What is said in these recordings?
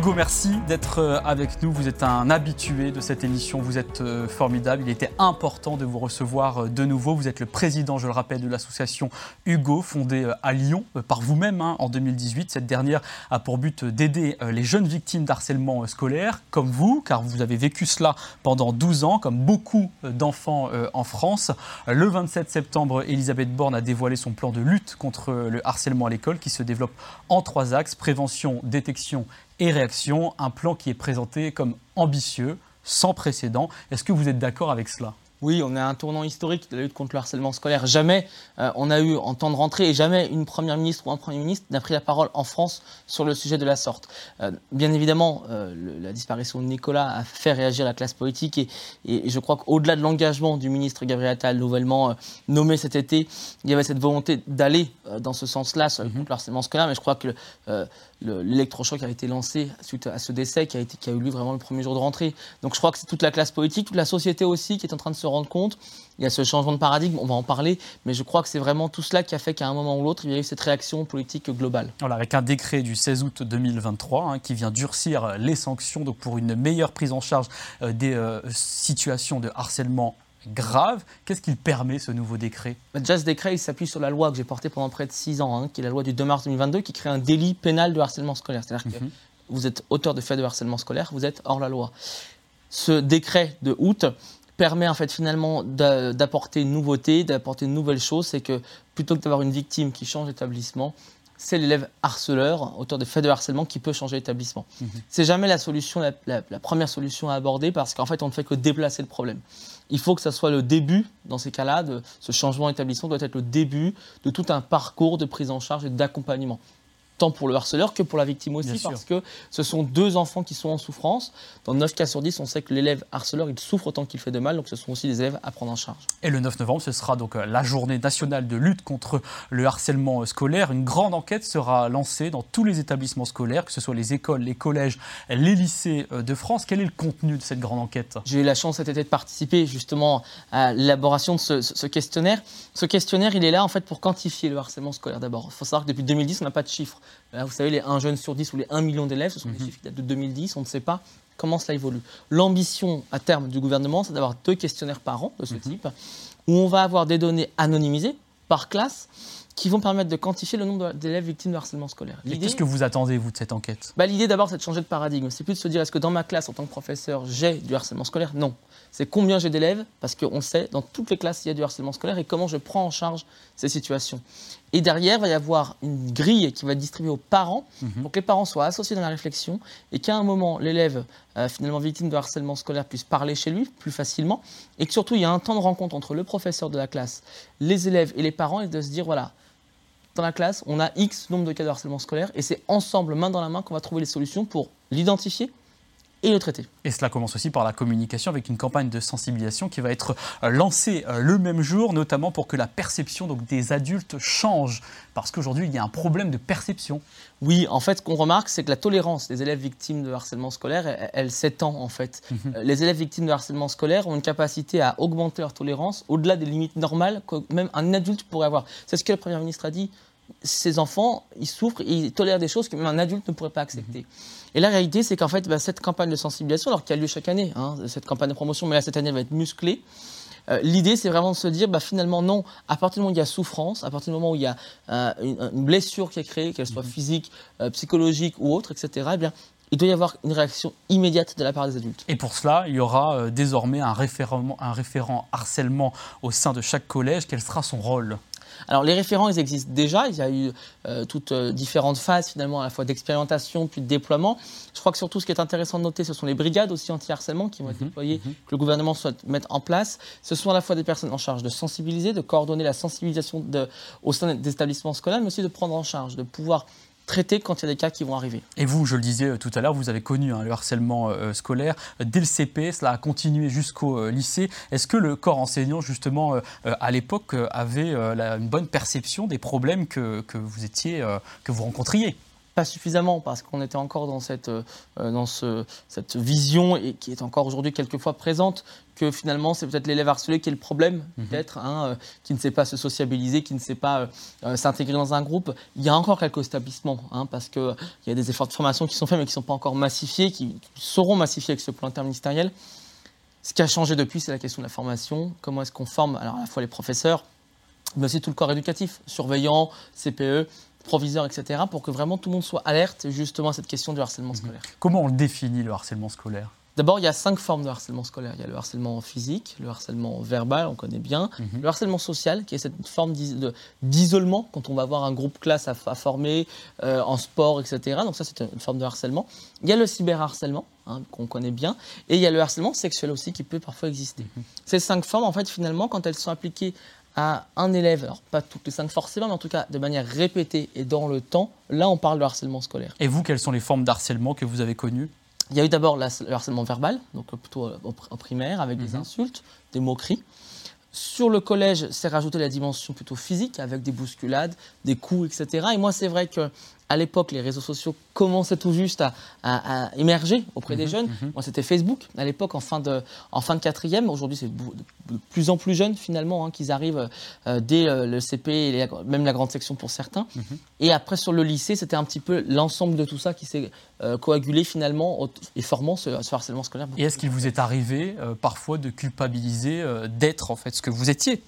Hugo, merci d'être euh, avec nous. Vous êtes un habitué de cette émission. Vous êtes euh, formidable. Il était important de vous recevoir euh, de nouveau. Vous êtes le président, je le rappelle, de l'association Hugo, fondée à Lyon par vous-même hein, en 2018. Cette dernière a pour but d'aider les jeunes victimes d'harcèlement scolaire, comme vous, car vous avez vécu cela pendant 12 ans, comme beaucoup d'enfants en France. Le 27 septembre, Elisabeth Borne a dévoilé son plan de lutte contre le harcèlement à l'école qui se développe en trois axes prévention, détection et réaction, un plan qui est présenté comme ambitieux, sans précédent. Est-ce que vous êtes d'accord avec cela? Oui, on a un tournant historique de la lutte contre le harcèlement scolaire. Jamais euh, on a eu en temps de rentrée et jamais une première ministre ou un premier ministre n'a pris la parole en France sur le sujet de la sorte. Euh, bien évidemment, euh, la disparition de Nicolas a fait réagir la classe politique et, et je crois qu'au-delà de l'engagement du ministre Gabriel Attal, nouvellement nommé cet été, il y avait cette volonté d'aller dans ce sens-là sur mhm. le harcèlement scolaire. Mais je crois que l'électrochoc a été lancé suite à ce décès qui a, eu lieu vraiment le premier jour de rentrée. Donc je crois que c'est toute la classe politique, toute la société aussi qui est en train de se rendre compte. Il y a ce changement de paradigme, on va en parler, mais je crois que c'est vraiment tout cela qui a fait qu'à un moment ou l'autre, il y a eu cette réaction politique globale. Voilà, avec un décret du 16 août 2023 hein, qui vient durcir les sanctions pour une meilleure prise en charge euh, des euh, situations de harcèlement grave. Qu'est-ce qu'il permet, ce nouveau décret? Bah, Déjà, ce décret, il s'appuie sur la loi que j'ai portée pendant près de six ans, hein, qui est la loi du 2 mars 2022, qui crée un délit pénal de harcèlement scolaire. C'est-à-dire que mhm. vous êtes auteur de faits de harcèlement scolaire, vous êtes hors la loi. Ce décret de août permet en fait finalement d'apporter une nouveauté, d'apporter une nouvelle chose, c'est que plutôt que d'avoir une victime qui change d'établissement, c'est l'élève harceleur, auteur de faits de harcèlement, qui peut changer d'établissement. Ce mhm. C'est jamais la solution, la, première solution à aborder parce qu'en fait, on ne fait que déplacer le problème. Il faut que ça soit le début, dans ces cas-là, de ce changement d'établissement doit être le début de tout un parcours de prise en charge et d'accompagnement tant pour le harceleur que pour la victime aussi, parce que ce sont deux enfants qui sont en souffrance. Dans 9 cas sur 10, on sait que l'élève harceleur, il souffre autant qu'il fait de mal, donc ce sont aussi des élèves à prendre en charge. Et le 9 novembre, ce sera donc euh, la journée nationale de lutte contre le harcèlement scolaire. Une grande enquête sera lancée dans tous les établissements scolaires, que ce soit les écoles, les collèges, les lycées euh, de France. Quel est le contenu de cette grande enquête? J'ai eu la chance cet été de participer justement à l'élaboration de ce, ce, questionnaire. Ce questionnaire, il est là en fait pour quantifier le harcèlement scolaire d'abord. Il faut savoir que depuis 2010, on n'a pas de chiffres vous savez, les 1 jeune sur 10 ou les 1 million d'élèves, ce sont des mhm. chiffres qui datent de 2010, on ne sait pas comment cela évolue. L'ambition à terme du gouvernement, c'est d'avoir deux questionnaires par an de ce mhm. type, où on va avoir des données anonymisées par classe qui vont permettre de quantifier le nombre d'élèves victimes de harcèlement scolaire. Qu'est-ce que vous attendez, vous, de cette enquête? Bah, L'idée, d'abord, c'est de changer de paradigme. C'est plus de se dire, est-ce que dans ma classe, en tant que professeur, j'ai du harcèlement scolaire? Non. C'est combien j'ai d'élèves, parce qu'on sait, dans toutes les classes, il y a du harcèlement scolaire, et comment je prends en charge ces situations. Et derrière, il va y avoir une grille qui va être distribuée aux parents, mhm. pour que les parents soient associés dans la réflexion, et qu'à un moment, l'élève, euh, finalement victime de harcèlement scolaire, puisse parler chez lui plus facilement, et que surtout, il y a un temps de rencontre entre le professeur de la classe, les élèves et les parents, et de se dire, voilà, dans la classe, on a X nombre de cas de harcèlement scolaire et c'est ensemble, main dans la main, qu'on va trouver les solutions pour l'identifier et le traiter. Et cela commence aussi par la communication avec une campagne de sensibilisation qui va être euh, lancée euh, le même jour, notamment pour que la perception donc, des adultes change. Parce qu'aujourd'hui, il y a un problème de perception. Oui, en fait, ce qu'on remarque, c'est que la tolérance des élèves victimes de harcèlement scolaire, elle, s'étend en fait. Mhm. Euh, les élèves victimes de harcèlement scolaire ont une capacité à augmenter leur tolérance au-delà des limites normales que même un adulte pourrait avoir. C'est ce que le Premier ministre a dit ces enfants, ils souffrent, ils tolèrent des choses que même un adulte ne pourrait pas accepter. Et la réalité, c'est qu'en fait, bah, cette campagne de sensibilisation, alors qui a lieu chaque année, hein, cette campagne de promotion, mais là, cette année, elle va être musclée. Euh, l'idée, c'est vraiment de se dire, bah, finalement, non, à partir du moment où il y a souffrance, à partir du moment où il y a euh, une, blessure qui est créée, qu'elle soit mhm. physique, euh, psychologique ou autre, etc., eh bien, il doit y avoir une réaction immédiate de la part des adultes. Et pour cela, il y aura désormais un référent, un référent harcèlement au sein de chaque collège. Quel sera son rôle? Alors les référents, ils existent déjà. Il y a eu euh, toutes euh, différentes phases finalement, à la fois d'expérimentation puis de déploiement. Je crois que surtout ce qui est intéressant de noter, ce sont les brigades aussi anti-harcèlement qui vont être mhm. déployées, mhm. que le gouvernement souhaite mettre en place. Ce sont à la fois des personnes en charge de sensibiliser, de coordonner la sensibilisation de, au sein des établissements scolaires, mais aussi de prendre en charge, de pouvoir traiter quand il y a des cas qui vont arriver. Et vous, je le disais euh, tout à l'heure, vous avez connu hein, le harcèlement euh, scolaire dès le CP, cela a continué jusqu'au euh, lycée. Est-ce que le corps enseignant, justement, à l'époque, avait une bonne perception des problèmes que, que vous étiez, que vous rencontriez? Pas suffisamment parce qu'on était encore dans cette, euh, dans ce, cette vision et qui est encore aujourd'hui quelquefois présente que finalement c'est peut-être l'élève harcelé qui est le problème, mhm. peut-être, hein, euh, qui ne sait pas se sociabiliser, qui ne sait pas euh, s'intégrer dans un groupe. Il y a encore quelques établissements hein, parce qu'il y a des efforts de formation qui sont faits mais qui ne sont pas encore massifiés, qui seront massifiés avec ce plan interministériel. Ce qui a changé depuis, c'est la question de la formation. Comment est-ce qu'on forme alors à la fois les professeurs, mais aussi tout le corps éducatif, surveillants, CPE, proviseurs, etc., pour que vraiment tout le monde soit alerte justement à cette question du harcèlement mhm. scolaire. Comment on définit le harcèlement scolaire? D'abord, il y a cinq formes de harcèlement scolaire. Il y a le harcèlement physique, le harcèlement verbal, on connaît bien, mhm. le harcèlement social, qui est cette forme d'isolement quand on va avoir un groupe classe à, former euh, en sport, etc. Donc ça, c'est une forme de harcèlement. Il y a le cyberharcèlement, hein, qu'on connaît bien, et il y a le harcèlement sexuel aussi qui peut parfois exister. Mhm. Ces cinq formes, en fait, finalement, quand elles sont appliquées à un élève, alors pas toutes les cinq forcément, mais en tout cas de manière répétée et dans le temps, là on parle de harcèlement scolaire. Et vous, quelles sont les formes d'harcèlement que vous avez connues? Il y a eu d'abord le harcèlement verbal, donc plutôt euh, au primaire, avec des mhm. insultes, des moqueries. Sur le collège, c'est rajouté la dimension plutôt physique, avec des bousculades, des coups, etc. Et moi, c'est vrai que à l'époque, les réseaux sociaux commençaient tout juste à, émerger auprès des mhm, jeunes. Mhm. Moi, c'était Facebook à l'époque, en, fin de, en fin de quatrième. Aujourd'hui, c'est de plus en plus jeunes, finalement, hein, qu'ils arrivent euh, dès euh, le CP, et même la grande section pour certains. Mhm. Et après, sur le lycée, c'était un petit peu l'ensemble de tout ça qui s'est euh, coagulé finalement et formant ce, harcèlement scolaire. Et est-ce qu'il vous est arrivé parfois de culpabiliser d'être en fait ce que vous étiez?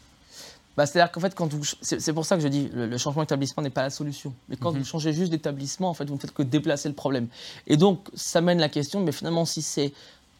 Bah, C'est-à-dire qu'en fait, quand c'est pour ça que je dis le, le changement d'établissement n'est pas la solution. Mais quand mhm. vous changez juste d'établissement, en fait, vous ne faites que déplacer le problème. Et donc, ça mène la question, mais finalement, si c'est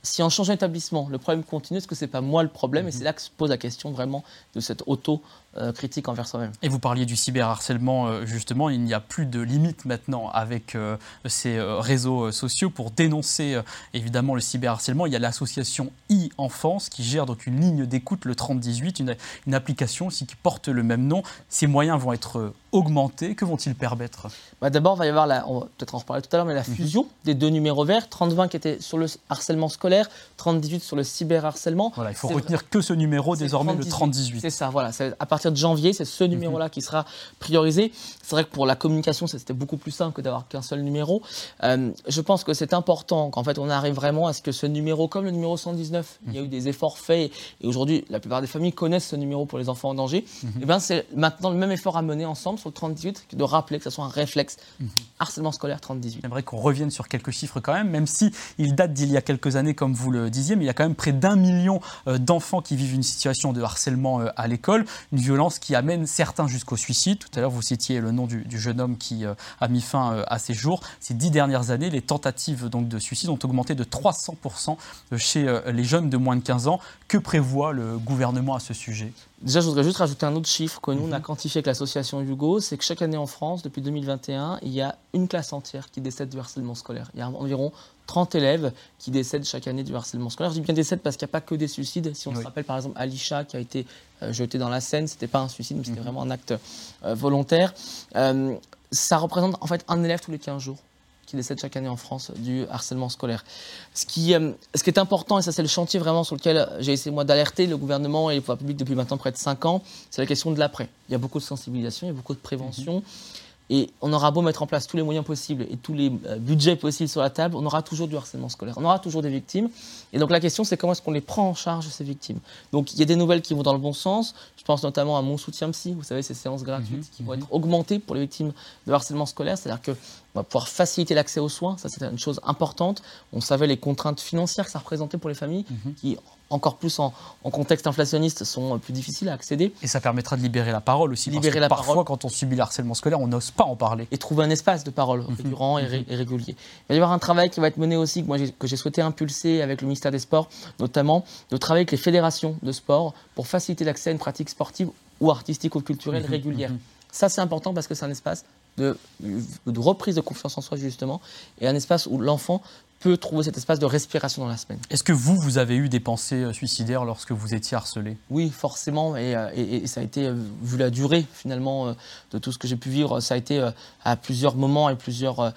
si en changeant d'établissement, le problème continue, est-ce que c'est pas moi le problème? Et mhm. c'est là que se pose la question vraiment de cette auto critique envers soi-même. Et vous parliez du cyberharcèlement, euh, justement, il n'y a plus de limite maintenant avec euh, ces réseaux sociaux pour dénoncer évidemment le cyberharcèlement. Il y a l'association e-enfance qui gère donc une ligne d'écoute, le 3018, une, une application aussi qui porte le même nom. Ces moyens vont être augmentés. Que vont-ils permettre? Bah D'abord, il va y avoir, la, on va peut-être en reparler tout à l'heure, mais la mhm. fusion des deux numéros verts, 3020 qui était sur le harcèlement scolaire, 3018 sur le cyberharcèlement. Voilà, il faut retenir que ce numéro désormais, le 3018. C'est ça, voilà. À partir de janvier, c'est ce numéro-là qui sera priorisé. C'est vrai que pour la communication, c'était beaucoup plus simple que d'avoir qu'un seul numéro. Euh, je pense que c'est important qu'en fait on arrive vraiment à ce que ce numéro, comme le numéro 119, il y a eu des efforts faits et aujourd'hui la plupart des familles connaissent ce numéro pour les enfants en danger. Mhm. Et eh bien c'est maintenant le même effort à mener ensemble sur le 3018 de rappeler que ce soit un réflexe. Mhm. Harcèlement scolaire 3018. J'aimerais qu'on revienne sur quelques chiffres quand même, même si il date d'il y a quelques années, comme vous le disiez, mais il y a quand même près d'un million euh, d'enfants qui vivent une situation de harcèlement euh, à l'école, une violence qui amène certains jusqu'au suicide. Tout à l'heure, vous citiez le nom du, jeune homme qui euh, a mis fin euh, à ses jours. Ces dix dernières années, les tentatives donc, de suicide ont augmenté de 300% chez euh, les jeunes de moins de 15 ans. Que prévoit le gouvernement à ce sujet? Déjà, je voudrais juste rajouter un autre chiffre que nous, on a mhm. quantifié avec l'association Hugo, c'est que chaque année en France, depuis 2021, il y a une classe entière qui décède du harcèlement scolaire. Il y a environ 30 élèves qui décèdent chaque année du harcèlement scolaire. Je dis bien décèdent parce qu'il n'y a pas que des suicides. Si on se rappelle par exemple Alisha qui a été jeté dans la Seine, ce n'était pas un suicide, mais c'était mhm. vraiment un acte euh, volontaire. Euh, ça représente en fait un élève tous les 15 jours qui décède chaque année en France du harcèlement scolaire. Ce qui, ce qui est important, et ça c'est le chantier vraiment sur lequel j'ai essayé moi d'alerter le gouvernement et les pouvoirs publics depuis maintenant près de 5 ans, c'est la question de l'après. Il y a beaucoup de sensibilisation, il y a beaucoup de prévention. Mhm. Et on aura beau mettre en place tous les moyens possibles et tous les euh, budgets possibles sur la table, on aura toujours du harcèlement scolaire, on aura toujours des victimes. Et donc la question, c'est comment est-ce qu'on les prend en charge, ces victimes? Donc il y a des nouvelles qui vont dans le bon sens. Je pense notamment à mon soutien psy, vous savez, ces séances gratuites mhm, qui vont mhm. être augmentées pour les victimes de harcèlement scolaire. C'est-à-dire que on va pouvoir faciliter l'accès aux soins, ça c'est une chose importante. On savait les contraintes financières que ça représentait pour les familles, mhm. qui encore plus en, contexte inflationniste sont plus difficiles à accéder. Et ça permettra de libérer la parole aussi. Libérer parce que la parfois, quand on subit le harcèlement scolaire, on n'ose pas en parler. Et trouver un espace de parole mhm. récurrent et, mhm. régulier. Il va y avoir un travail qui va être mené aussi, que, moi, que j'ai souhaité impulser avec le ministère des Sports, notamment de travailler avec les fédérations de sport pour faciliter l'accès à une pratique sportive ou artistique ou culturelle régulière. Ça, c'est important parce que c'est un espace de, reprise de confiance en soi, justement, et un espace où l'enfant peut trouver cet espace de respiration dans la semaine. Est-ce que vous, vous avez eu des pensées euh, suicidaires lorsque vous étiez harcelé? Oui, forcément, et, et, ça a été, vu la durée finalement de tout ce que j'ai pu vivre, ça a été à plusieurs moments et plusieurs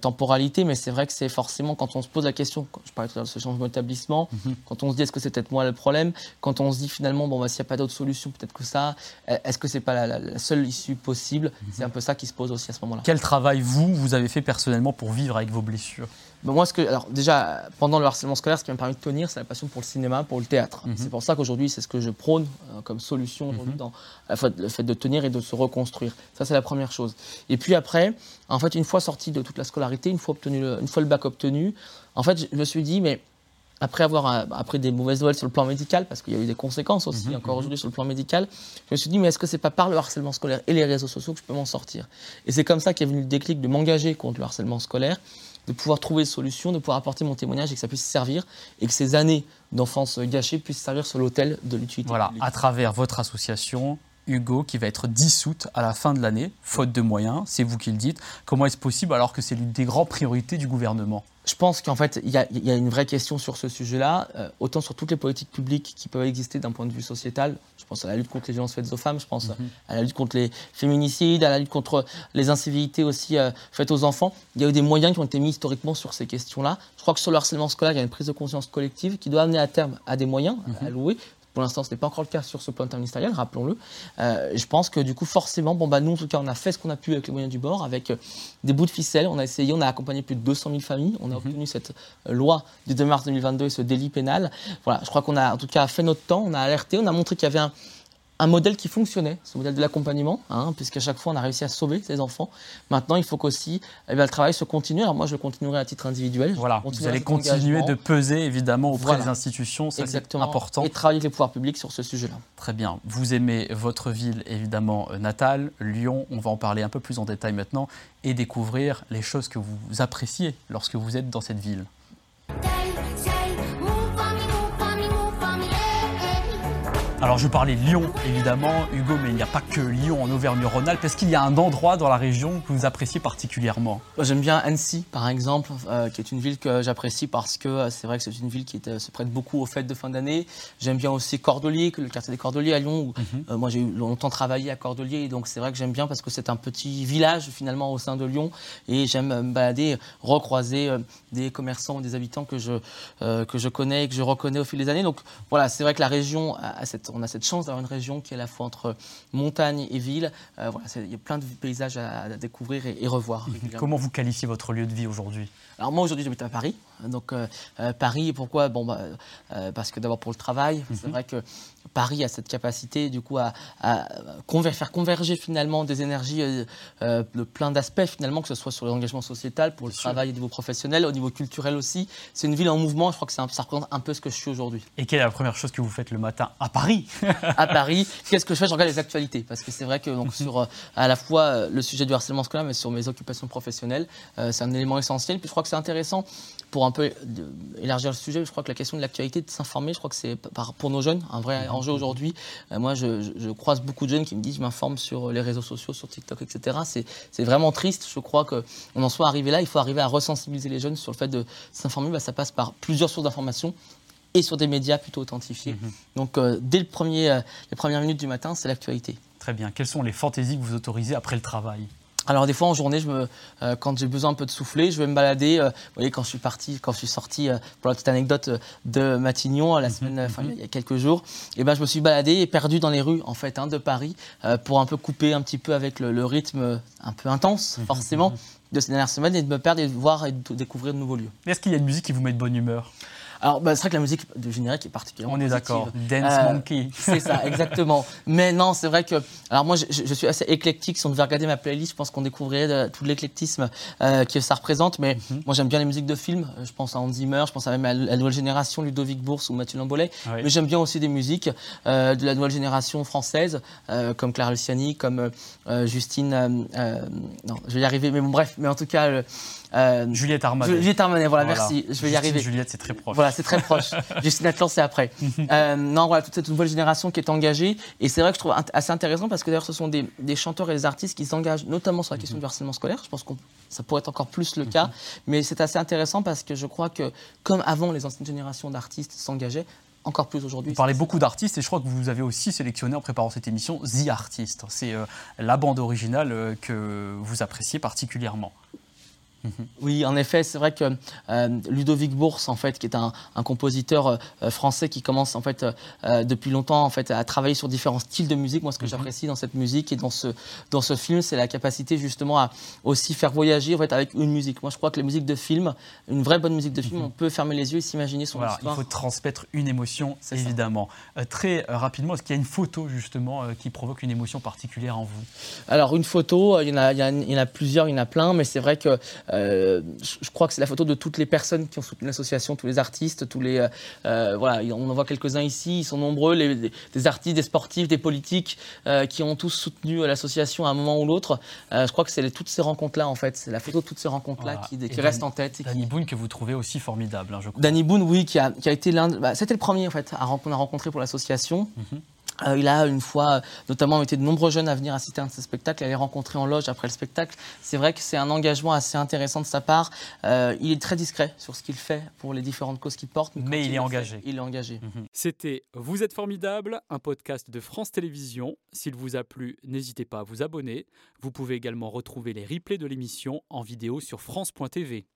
temporalités, mais c'est vrai que c'est forcément quand on se pose la question, quand je parlais tout à l'heure de ce changement d'établissement, mhm. quand on se dit est-ce que c'est peut-être moi le problème, quand on se dit finalement, bon, bah, s'il n'y a pas d'autre solution, peut-être que ça, est-ce que c'est pas la, seule issue possible? Mhm. C'est un peu ça qui se pose aussi à ce moment-là. Quel travail, vous, vous avez fait personnellement pour vivre avec vos blessures? Moi, ce que, alors déjà, pendant le harcèlement scolaire, ce qui m'a permis de tenir, c'est la passion pour le cinéma, pour le théâtre. Mhm. C'est pour ça qu'aujourd'hui, c'est ce que je prône euh, comme solution aujourd'hui mhm. dans la le fait de tenir et de se reconstruire. Ça, c'est la première chose. Et puis après, en fait, une fois sorti de toute la scolarité, une fois, obtenu le, une fois le bac obtenu, en fait, je me suis dit, mais après avoir euh, après des mauvaises nouvelles sur le plan médical, parce qu'il y a eu des conséquences aussi mhm, encore mhm. aujourd'hui sur le plan médical, je me suis dit mais est-ce que c'est pas par le harcèlement scolaire et les réseaux sociaux que je peux m'en sortir? Et c'est comme ça qu'est venu le déclic de m'engager contre le harcèlement scolaire, de pouvoir trouver des solutions, de pouvoir apporter mon témoignage et que ça puisse servir et que ces années d'enfance gâchées puissent servir sur l'autel de l'utilité. Voilà, à travers votre association, Hugo, qui va être dissoute à la fin de l'année, faute de moyens, c'est vous qui le dites. Comment est-ce possible alors que c'est l'une des grandes priorités du gouvernement? Je pense qu'en fait, il y, a une vraie question sur ce sujet-là, euh, autant sur toutes les politiques publiques qui peuvent exister d'un point de vue sociétal. Je pense à la lutte contre les violences faites aux femmes, je pense mhm. à la lutte contre les féminicides, à la lutte contre les incivilités aussi euh, faites aux enfants. Il y a eu des moyens qui ont été mis historiquement sur ces questions-là. Je crois que sur le harcèlement scolaire, il y a une prise de conscience collective qui doit amener à terme à des moyens mhm. alloués pour l'instant, ce n'est pas encore le cas sur ce plan interministériel, rappelons-le. Euh, je pense que du coup, forcément, bon, bah, nous, en tout cas, on a fait ce qu'on a pu avec les moyens du bord, avec euh, des bouts de ficelle. On a essayé, on a accompagné plus de 200 000 familles. On a mhm. obtenu cette euh, loi du 2 mars 2022 et ce délit pénal. Voilà, je crois qu'on a en tout cas fait notre temps, on a alerté, on a montré qu'il y avait un, un modèle qui fonctionnait, ce modèle de l'accompagnement, hein, puisqu'à chaque fois on a réussi à sauver ces enfants. Maintenant, il faut qu'aussi eh le travail se continue. Alors moi, je continuerai à titre individuel. Voilà, vous allez continuer de peser évidemment auprès des institutions, c'est important. Et travailler avec les pouvoirs publics sur ce sujet-là. Très bien. Vous aimez votre ville évidemment euh, natale, Lyon. On va en parler un peu plus en détail maintenant et découvrir les choses que vous appréciez lorsque vous êtes dans cette ville. Alors je parlais Lyon évidemment, Hugo, mais il n'y a pas que Lyon en Auvergne-Rhône-Alpes. Est-ce qu'il y a un endroit dans la région que vous appréciez particulièrement? J'aime bien Annecy par exemple, euh, qui est une ville que j'apprécie parce que euh, c'est vrai que c'est une ville qui euh, se prête beaucoup aux fêtes de fin d'année. J'aime bien aussi Cordelier, le quartier des Cordeliers à Lyon. Où, mhm. moi j'ai longtemps travaillé à Cordelier, donc c'est vrai que j'aime bien parce que c'est un petit village finalement au sein de Lyon et j'aime me balader, recroiser des commerçants, des habitants que je, que je connais et que je reconnais au fil des années. Donc voilà, c'est vrai que la région a cette on a cette chance d'avoir une région qui est à la fois entre montagne et ville. Euh, voilà, il y a plein de paysages à, découvrir et, revoir. Comment vous qualifiez votre lieu de vie aujourd'hui? Alors moi aujourd'hui j'habite à Paris. Donc euh, euh, Paris, pourquoi? Bon, bah, parce que d'abord pour le travail. C'est mhm. vrai que Paris a cette capacité du coup à, faire converger finalement des énergies de plein d'aspects finalement, que ce soit sur l'engagement sociétal, pour le travail au niveau professionnel, au niveau culturel aussi. C'est une ville en mouvement. Je crois que ça représente un peu ce que je suis aujourd'hui. Et quelle est la première chose que vous faites le matin à Paris? À Paris. Qu'est-ce que je fais? Je regarde les actualités parce que c'est vrai que donc, sur euh, à la fois euh, le sujet du harcèlement scolaire, mais sur mes occupations professionnelles, euh, c'est un élément essentiel. Puis je crois que c'est intéressant pour un peu élargir le sujet. Je crois que la question de l'actualité, de s'informer, je crois que c'est pour nos jeunes un vrai enjeu aujourd'hui. moi, je, croise beaucoup de jeunes qui me disent je m'informe sur les réseaux sociaux, sur TikTok, etc. C'est vraiment triste. Je crois qu'on en soit arrivé là. Il faut arriver à resensibiliser les jeunes sur le fait de s'informer. Bah, ça passe par plusieurs sources d'informations et sur des médias plutôt authentifiés. Mhm. Donc euh, dès le premier, euh, les premières minutes du matin, c'est l'actualité. Très bien. Quelles sont les fantaisies que vous autorisez après le travail? Alors des fois en journée, je me, euh, quand j'ai besoin un peu de souffler, je vais me balader. vous voyez, quand je suis parti, quand je suis sorti, pour la petite anecdote, de Matignon la mhm. semaine, enfin, il y a quelques jours, et eh ben je me suis baladé et perdu dans les rues en fait hein, de Paris pour un peu couper un petit peu avec le, rythme un peu intense, mhm. forcément, de ces dernières semaines et de me perdre et de voir et de découvrir de nouveaux lieux. Est-ce qu'il y a une musique qui vous met de bonne humeur? Alors, bah, c'est vrai que la musique de générique est particulièrement. On est d'accord. Dance euh, Monkey. C'est ça, exactement. Mais non, c'est vrai que. Alors, moi, je, suis assez éclectique. Si on devait regarder ma playlist, je pense qu'on découvrirait tout l'éclectisme euh, que ça représente. Mais mhm. moi, j'aime bien les musiques de films. Je pense à Hans Zimmer, je pense à même à la nouvelle génération, Ludovic Bourse ou Mathieu Lambolet. Mais j'aime bien aussi des musiques euh, de la nouvelle génération française, comme Clara Luciani, comme Justine. non, je vais y arriver. Mais bon, bref. Mais en tout cas. Euh, Juliette Armanet. Juliette Armanet, voilà, merci. Je vais y arriver. Juliette, c'est très proche. Voilà, c'est très proche. Justine Atlan, c'est après. euh, non, voilà, toute cette nouvelle génération qui est engagée. Et c'est vrai que je trouve assez intéressant parce que d'ailleurs, ce sont des, des, chanteurs et des artistes qui s'engagent notamment sur la question du harcèlement scolaire. Je pense qu'on ça pourrait être encore plus le cas. Mhm. Mais c'est assez intéressant parce que je crois que, comme avant les anciennes générations d'artistes s'engageaient, encore plus aujourd'hui. Vous parlez beaucoup d'artistes et je crois que vous avez aussi sélectionné en préparant cette émission The Artist. C'est euh, la bande originale euh, que vous appréciez particulièrement. Mhm. Oui, en effet, c'est vrai que euh, Ludovic Bourse, en fait, qui est un, compositeur euh, euh, français qui commence en fait depuis longtemps en fait à travailler sur différents styles de musique. Moi, ce que mhm. j'apprécie dans cette musique et dans ce dans ce film, c'est la capacité justement à aussi faire voyager en fait avec une musique. Moi, je crois que les musiques de film, une vraie bonne musique de film, mhm. on peut fermer les yeux et s'imaginer son voilà, Il faut transmettre une émotion, évidemment. très rapidement, est-ce qu'il y a une photo justement qui provoque une émotion particulière en vous? Alors, une photo, il y en a, il y en a plusieurs, il y en a plein, mais c'est vrai que euh, je crois que c'est la photo de toutes les personnes qui ont soutenu l'association, tous les artistes, tous les euh, euh, voilà, on en voit quelques-uns ici, ils sont nombreux, les, des artistes, des sportifs, des politiques qui ont tous soutenu l'association à un moment ou l'autre. je crois que c'est toutes ces rencontres-là en fait, c'est la photo de toutes ces rencontres-là qui, qui restent en tête. Danny Boone que vous trouvez aussi formidable, hein, je crois. Danny Boone, oui, qui a, qui a été l'un, bah, c'était le premier en fait qu'on a rencontré pour l'association. Mhm. Euh, il a une fois, notamment, invité de nombreux jeunes à venir assister à un de ses spectacles, à les rencontrer en loge après le spectacle. C'est vrai que c'est un engagement assez intéressant de sa part. Euh, il est très discret sur ce qu'il fait pour les différentes causes qu'il porte. Mais, il, est engagé. il est engagé. Mhm. C'était Vous êtes formidable, un podcast de France Télévisions. S'il vous a plu, n'hésitez pas à vous abonner. Vous pouvez également retrouver les replays de l'émission en vidéo sur France.tv.